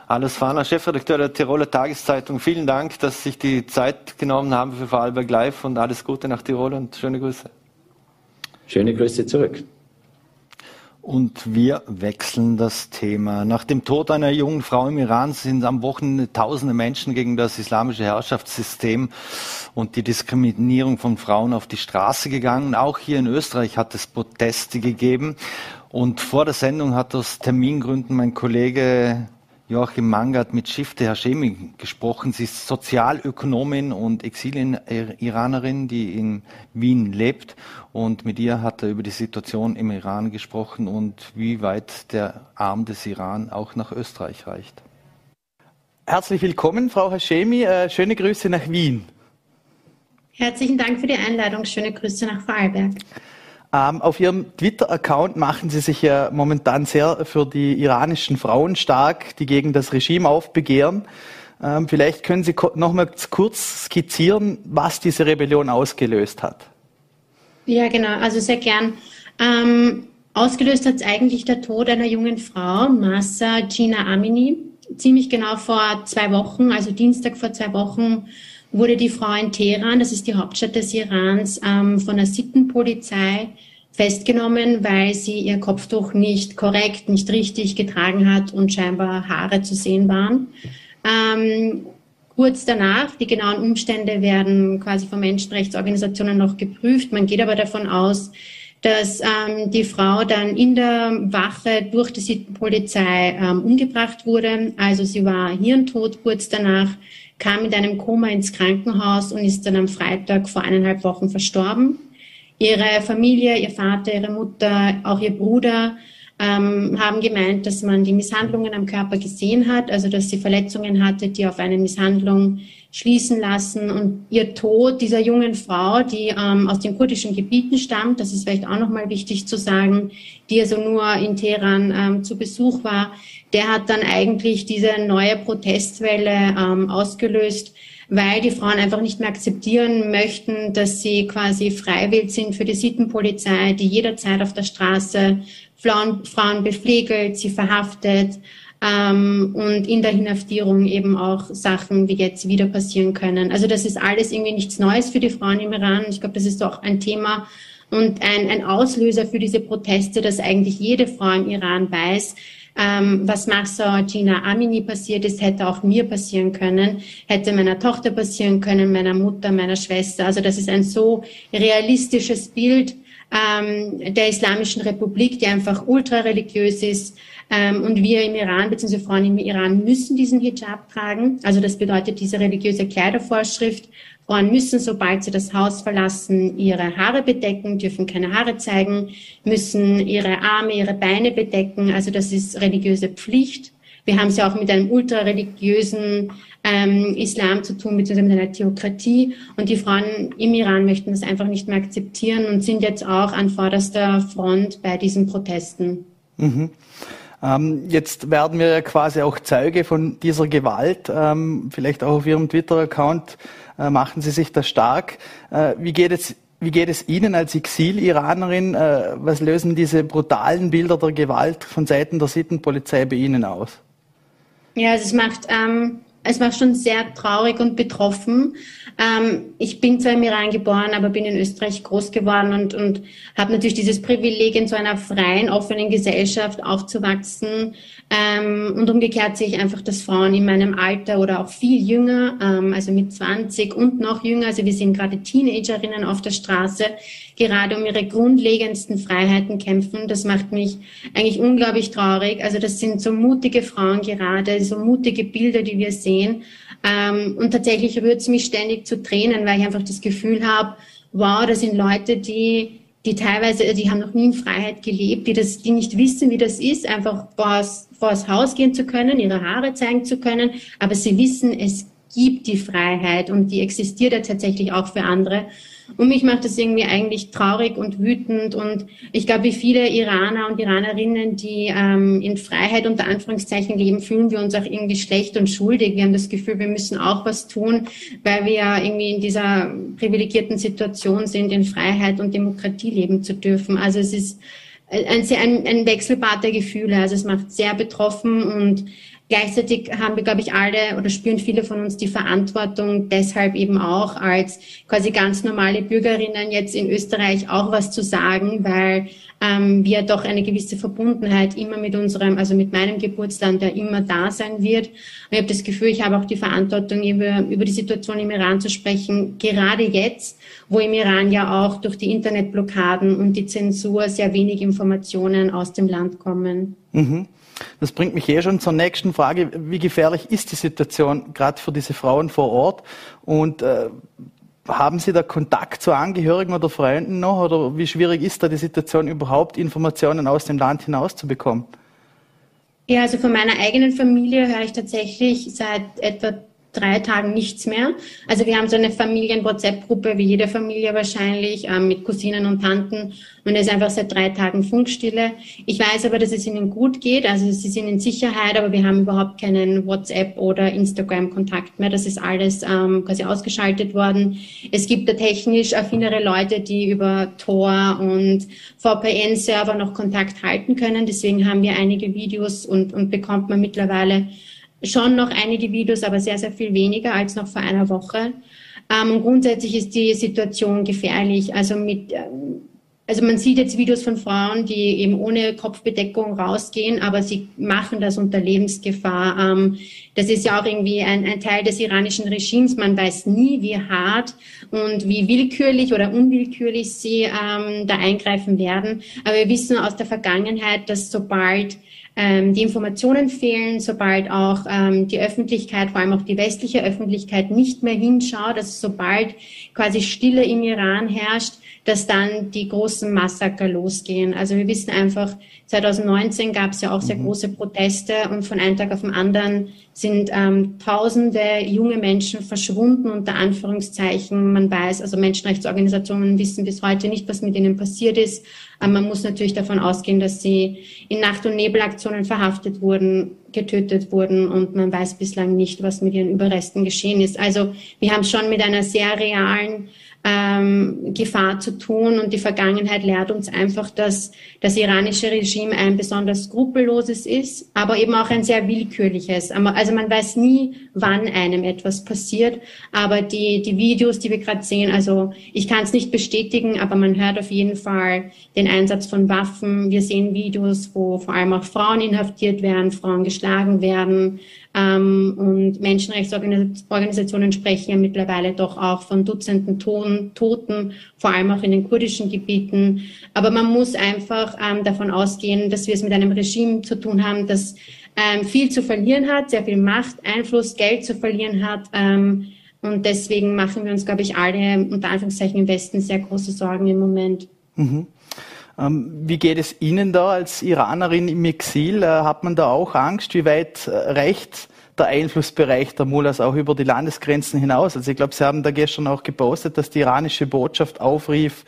Alles Fahner, Chefredakteur der Tiroler Tageszeitung. Vielen Dank, dass Sie sich die Zeit genommen haben für Vorarlberg Live und alles Gute nach Tirol und schöne Grüße. Schöne Grüße zurück. Und wir wechseln das Thema. Nach dem Tod einer jungen Frau im Iran sind am Wochenende tausende Menschen gegen das islamische Herrschaftssystem und die Diskriminierung von Frauen auf die Straße gegangen. Auch hier in Österreich hat es Proteste gegeben. Und vor der Sendung hat aus Termingründen mein Kollege Joachim Mangert mit Shifte Hashemi gesprochen. Sie ist Sozialökonomin und Exil-Iranerin, die in Wien lebt. Und mit ihr hat er über die Situation im Iran gesprochen und wie weit der Arm des Iran auch nach Österreich reicht. Herzlich willkommen, Frau Hashemi. Äh, schöne Grüße nach Wien. Herzlichen Dank für die Einladung. Schöne Grüße nach Vorarlberg. Ähm, auf Ihrem Twitter-Account machen Sie sich ja momentan sehr für die iranischen Frauen stark, die gegen das Regime aufbegehren. Ähm, vielleicht können Sie noch mal kurz skizzieren, was diese Rebellion ausgelöst hat. Ja, genau, also sehr gern. Ähm, ausgelöst hat es eigentlich der Tod einer jungen Frau, Massa Gina Amini, ziemlich genau vor zwei Wochen, also Dienstag vor zwei Wochen, wurde die Frau in Teheran, das ist die Hauptstadt des Irans, ähm, von der Sittenpolizei festgenommen, weil sie ihr Kopftuch nicht korrekt, nicht richtig getragen hat und scheinbar Haare zu sehen waren. Ähm, kurz danach, die genauen Umstände werden quasi von Menschenrechtsorganisationen noch geprüft. Man geht aber davon aus, dass ähm, die Frau dann in der Wache durch die Sittenpolizei ähm, umgebracht wurde. Also sie war hirntot kurz danach kam mit einem Koma ins Krankenhaus und ist dann am Freitag vor eineinhalb Wochen verstorben. Ihre Familie, ihr Vater, ihre Mutter, auch ihr Bruder ähm, haben gemeint, dass man die Misshandlungen am Körper gesehen hat, also dass sie Verletzungen hatte, die auf eine Misshandlung schließen lassen. Und ihr Tod dieser jungen Frau, die ähm, aus den kurdischen Gebieten stammt, das ist vielleicht auch nochmal wichtig zu sagen, die also nur in Teheran ähm, zu Besuch war, der hat dann eigentlich diese neue Protestwelle ähm, ausgelöst, weil die Frauen einfach nicht mehr akzeptieren möchten, dass sie quasi freiwillig sind für die Sittenpolizei, die jederzeit auf der Straße Frauen, Frauen beflegelt, sie verhaftet ähm, und in der Inhaftierung eben auch Sachen wie jetzt wieder passieren können. Also das ist alles irgendwie nichts Neues für die Frauen im Iran. Ich glaube, das ist auch ein Thema und ein, ein Auslöser für diese Proteste, dass eigentlich jede Frau im Iran weiß, ähm, was Massa Gina Amini passiert ist, hätte auch mir passieren können, hätte meiner Tochter passieren können, meiner Mutter, meiner Schwester. Also das ist ein so realistisches Bild ähm, der Islamischen Republik, die einfach ultra religiös ist. Ähm, und wir im Iran, beziehungsweise Frauen im Iran, müssen diesen Hijab tragen. Also das bedeutet diese religiöse Kleidervorschrift. Frauen müssen, sobald sie das Haus verlassen, ihre Haare bedecken, dürfen keine Haare zeigen, müssen ihre Arme, ihre Beine bedecken. Also das ist religiöse Pflicht. Wir haben es ja auch mit einem ultrareligiösen ähm, Islam zu tun, beziehungsweise mit einer Theokratie. Und die Frauen im Iran möchten das einfach nicht mehr akzeptieren und sind jetzt auch an vorderster Front bei diesen Protesten. Mhm. Ähm, jetzt werden wir quasi auch Zeuge von dieser Gewalt. Ähm, vielleicht auch auf Ihrem Twitter-Account äh, machen Sie sich da stark. Äh, wie geht es wie geht es Ihnen als Exil-Iranerin? Äh, was lösen diese brutalen Bilder der Gewalt von Seiten der Sittenpolizei bei Ihnen aus? Ja, also es macht ähm, es war schon sehr traurig und betroffen. Ähm, ich bin zwar im Iran geboren, aber bin in Österreich groß geworden und, und habe natürlich dieses Privileg, in so einer freien, offenen Gesellschaft aufzuwachsen. Ähm, und umgekehrt sehe ich einfach, dass Frauen in meinem Alter oder auch viel jünger, ähm, also mit 20 und noch jünger, also wir sind gerade Teenagerinnen auf der Straße, gerade um ihre grundlegendsten Freiheiten kämpfen. Das macht mich eigentlich unglaublich traurig. Also das sind so mutige Frauen gerade, so mutige Bilder, die wir sehen. Ähm, und tatsächlich rührt es mich ständig zu Tränen, weil ich einfach das Gefühl habe, wow, das sind Leute, die die teilweise, die haben noch nie in Freiheit gelebt, die das, die nicht wissen, wie das ist, einfach vor das, vor das Haus gehen zu können, ihre Haare zeigen zu können, aber sie wissen, es gibt die Freiheit und die existiert ja tatsächlich auch für andere. Und mich macht das irgendwie eigentlich traurig und wütend. Und ich glaube, wie viele Iraner und Iranerinnen, die ähm, in Freiheit unter Anführungszeichen leben, fühlen wir uns auch irgendwie schlecht und schuldig. Wir haben das Gefühl, wir müssen auch was tun, weil wir ja irgendwie in dieser privilegierten Situation sind, in Freiheit und Demokratie leben zu dürfen. Also es ist ein, ein, ein Wechselbad der Gefühle. Also es macht sehr betroffen und Gleichzeitig haben wir, glaube ich, alle oder spüren viele von uns die Verantwortung, deshalb eben auch als quasi ganz normale Bürgerinnen jetzt in Österreich auch was zu sagen, weil ähm, wir doch eine gewisse Verbundenheit immer mit unserem, also mit meinem Geburtsland, der immer da sein wird. Und ich habe das Gefühl, ich habe auch die Verantwortung, über, über die Situation im Iran zu sprechen, gerade jetzt, wo im Iran ja auch durch die Internetblockaden und die Zensur sehr wenig Informationen aus dem Land kommen. Mhm. Das bringt mich eh schon zur nächsten Frage. Wie gefährlich ist die Situation gerade für diese Frauen vor Ort? Und äh, haben Sie da Kontakt zu Angehörigen oder Freunden noch? Oder wie schwierig ist da die Situation überhaupt, Informationen aus dem Land hinaus zu bekommen? Ja, also von meiner eigenen Familie höre ich tatsächlich seit etwa drei Tagen nichts mehr. Also wir haben so eine Familien-WhatsApp-Gruppe, wie jede Familie wahrscheinlich, ähm, mit Cousinen und Tanten. Und es ist einfach seit drei Tagen Funkstille. Ich weiß aber, dass es ihnen gut geht. Also sie sind in Sicherheit, aber wir haben überhaupt keinen WhatsApp- oder Instagram-Kontakt mehr. Das ist alles ähm, quasi ausgeschaltet worden. Es gibt da technisch affinere Leute, die über Tor und VPN-Server noch Kontakt halten können. Deswegen haben wir einige Videos und, und bekommt man mittlerweile schon noch einige Videos, aber sehr, sehr viel weniger als noch vor einer Woche. Ähm, und grundsätzlich ist die Situation gefährlich. Also mit, ähm, also man sieht jetzt Videos von Frauen, die eben ohne Kopfbedeckung rausgehen, aber sie machen das unter Lebensgefahr. Ähm, das ist ja auch irgendwie ein, ein Teil des iranischen Regimes. Man weiß nie, wie hart und wie willkürlich oder unwillkürlich sie ähm, da eingreifen werden. Aber wir wissen aus der Vergangenheit, dass sobald die Informationen fehlen, sobald auch ähm, die Öffentlichkeit, vor allem auch die westliche Öffentlichkeit nicht mehr hinschaut, also sobald quasi Stille im Iran herrscht, dass dann die großen Massaker losgehen. Also wir wissen einfach, 2019 gab es ja auch sehr mhm. große Proteste und von einem Tag auf den anderen sind ähm, tausende junge Menschen verschwunden unter Anführungszeichen. Man weiß, also Menschenrechtsorganisationen wissen bis heute nicht, was mit ihnen passiert ist. Aber man muss natürlich davon ausgehen, dass sie in Nacht- und Nebelaktionen verhaftet wurden, getötet wurden und man weiß bislang nicht, was mit ihren Überresten geschehen ist. Also wir haben schon mit einer sehr realen ähm, Gefahr zu tun. Und die Vergangenheit lehrt uns einfach, dass das iranische Regime ein besonders skrupelloses ist, aber eben auch ein sehr willkürliches. Also man weiß nie, wann einem etwas passiert. Aber die, die Videos, die wir gerade sehen, also ich kann es nicht bestätigen, aber man hört auf jeden Fall den Einsatz von Waffen. Wir sehen Videos, wo vor allem auch Frauen inhaftiert werden, Frauen geschlagen werden. Ähm, und Menschenrechtsorganisationen sprechen ja mittlerweile doch auch von Dutzenden Toten, vor allem auch in den kurdischen Gebieten. Aber man muss einfach ähm, davon ausgehen, dass wir es mit einem Regime zu tun haben, das ähm, viel zu verlieren hat, sehr viel Macht, Einfluss, Geld zu verlieren hat. Ähm, und deswegen machen wir uns, glaube ich, alle unter Anführungszeichen im Westen sehr große Sorgen im Moment. Mhm. Ähm, wie geht es Ihnen da als Iranerin im Exil? Äh, hat man da auch Angst? Wie weit äh, reicht der Einflussbereich der Mullahs auch über die Landesgrenzen hinaus? Also ich glaube, Sie haben da gestern auch gepostet, dass die iranische Botschaft aufrief,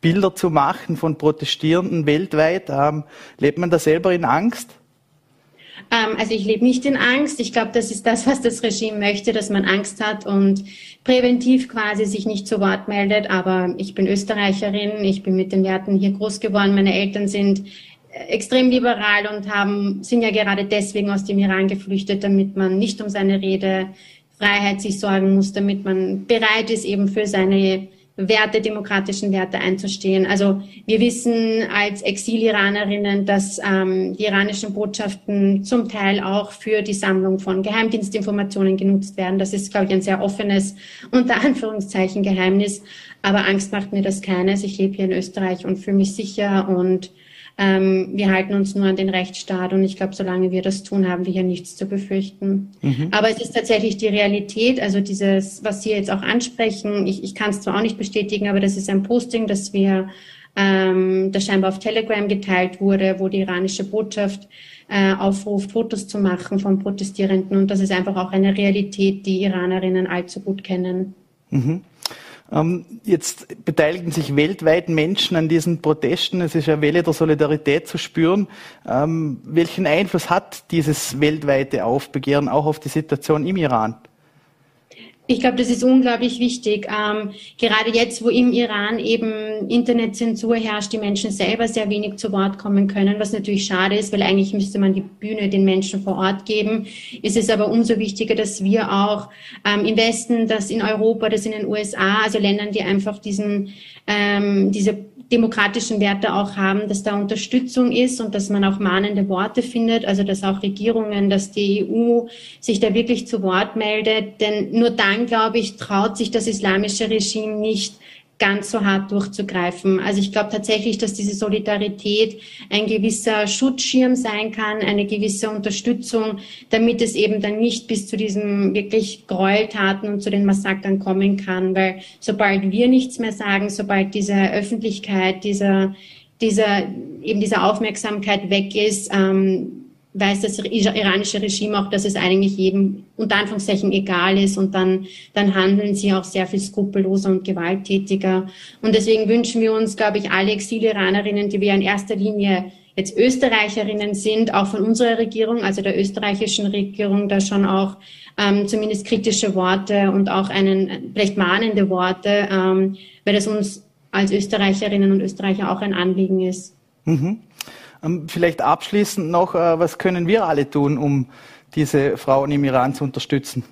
Bilder zu machen von Protestierenden weltweit. Ähm, lebt man da selber in Angst? Ähm, also ich lebe nicht in Angst. Ich glaube, das ist das, was das Regime möchte, dass man Angst hat und präventiv quasi sich nicht zu Wort meldet. Aber ich bin Österreicherin, ich bin mit den Werten hier groß geworden. Meine Eltern sind extrem liberal und haben, sind ja gerade deswegen aus dem Iran geflüchtet, damit man nicht um seine Redefreiheit sich sorgen muss, damit man bereit ist, eben für seine Werte, demokratischen Werte einzustehen. Also wir wissen als Exil-Iranerinnen, dass ähm, die iranischen Botschaften zum Teil auch für die Sammlung von Geheimdienstinformationen genutzt werden. Das ist, glaube ich, ein sehr offenes, unter Anführungszeichen, Geheimnis. Aber Angst macht mir das keines. Ich lebe hier in Österreich und fühle mich sicher und ähm, wir halten uns nur an den Rechtsstaat und ich glaube, solange wir das tun, haben wir hier nichts zu befürchten. Mhm. Aber es ist tatsächlich die Realität, also dieses, was Sie jetzt auch ansprechen, ich, ich kann es zwar auch nicht bestätigen, aber das ist ein Posting, das wir, ähm, das scheinbar auf Telegram geteilt wurde, wo die iranische Botschaft äh, aufruft, Fotos zu machen von Protestierenden und das ist einfach auch eine Realität, die Iranerinnen allzu gut kennen. Mhm. Ähm, jetzt beteiligen sich weltweit Menschen an diesen Protesten. Es ist eine Welle der Solidarität zu spüren. Ähm, welchen Einfluss hat dieses weltweite Aufbegehren auch auf die Situation im Iran? Ich glaube, das ist unglaublich wichtig. Ähm, gerade jetzt, wo im Iran eben Internetzensur herrscht, die Menschen selber sehr wenig zu Wort kommen können, was natürlich schade ist, weil eigentlich müsste man die Bühne den Menschen vor Ort geben. ist Es aber umso wichtiger, dass wir auch ähm, im Westen, dass in Europa, dass in den USA, also Ländern, die einfach diesen, ähm, diese demokratischen Werte auch haben, dass da Unterstützung ist und dass man auch mahnende Worte findet, also dass auch Regierungen, dass die EU sich da wirklich zu Wort meldet. Denn nur dann, glaube ich, traut sich das islamische Regime nicht, ganz so hart durchzugreifen. Also ich glaube tatsächlich, dass diese Solidarität ein gewisser Schutzschirm sein kann, eine gewisse Unterstützung, damit es eben dann nicht bis zu diesen wirklich Gräueltaten und zu den Massakern kommen kann. Weil sobald wir nichts mehr sagen, sobald diese Öffentlichkeit, dieser, dieser, eben diese Aufmerksamkeit weg ist, ähm, weiß das iranische Regime auch, dass es eigentlich jedem unter Anführungszeichen egal ist und dann, dann handeln sie auch sehr viel skrupelloser und gewalttätiger. Und deswegen wünschen wir uns, glaube ich, alle Exil-Iranerinnen, die wir in erster Linie jetzt Österreicherinnen sind, auch von unserer Regierung, also der österreichischen Regierung, da schon auch ähm, zumindest kritische Worte und auch einen, vielleicht mahnende Worte, ähm, weil das uns als Österreicherinnen und Österreicher auch ein Anliegen ist. Mhm. Ähm, vielleicht abschließend noch, äh, was können wir alle tun, um diese Frauen im Iran zu unterstützen?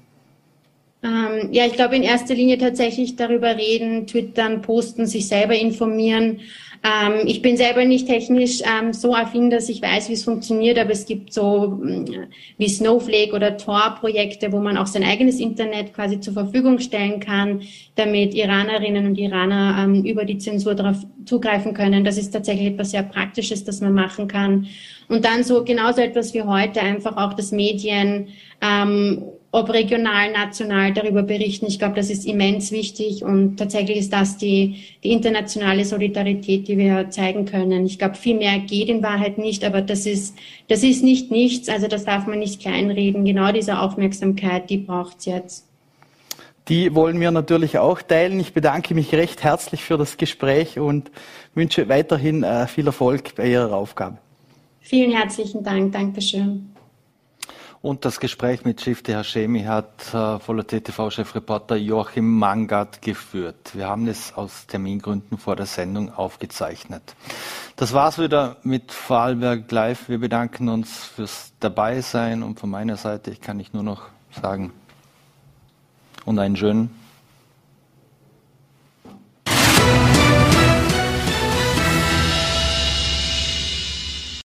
Ähm, ja, ich glaube in erster Linie tatsächlich darüber reden, twittern, posten, sich selber informieren. Ähm, ich bin selber nicht technisch ähm, so affin, dass ich weiß, wie es funktioniert, aber es gibt so äh, wie Snowflake oder Tor-Projekte, wo man auch sein eigenes Internet quasi zur Verfügung stellen kann, damit Iranerinnen und Iraner ähm, über die Zensur darauf zugreifen können. Das ist tatsächlich etwas sehr Praktisches, das man machen kann. Und dann so genauso etwas wie heute einfach auch das Medien ähm, ob regional, national darüber berichten. Ich glaube, das ist immens wichtig und tatsächlich ist das die, die internationale Solidarität, die wir zeigen können. Ich glaube, viel mehr geht in Wahrheit nicht, aber das ist, das ist nicht nichts, also das darf man nicht kleinreden. Genau diese Aufmerksamkeit, die braucht es jetzt. Die wollen wir natürlich auch teilen. Ich bedanke mich recht herzlich für das Gespräch und wünsche weiterhin äh, viel Erfolg bei Ihrer Aufgabe. Vielen herzlichen Dank. Dankeschön. Und das Gespräch mit Shifty Hashemi hat äh, voller TTV-Chefreporter Joachim Mangard geführt. Wir haben es aus Termingründen vor der Sendung aufgezeichnet. Das war's wieder mit Vorarlberg Live. Wir bedanken uns fürs Dabeisein und von meiner Seite, ich kann nicht nur noch sagen, und einen schönen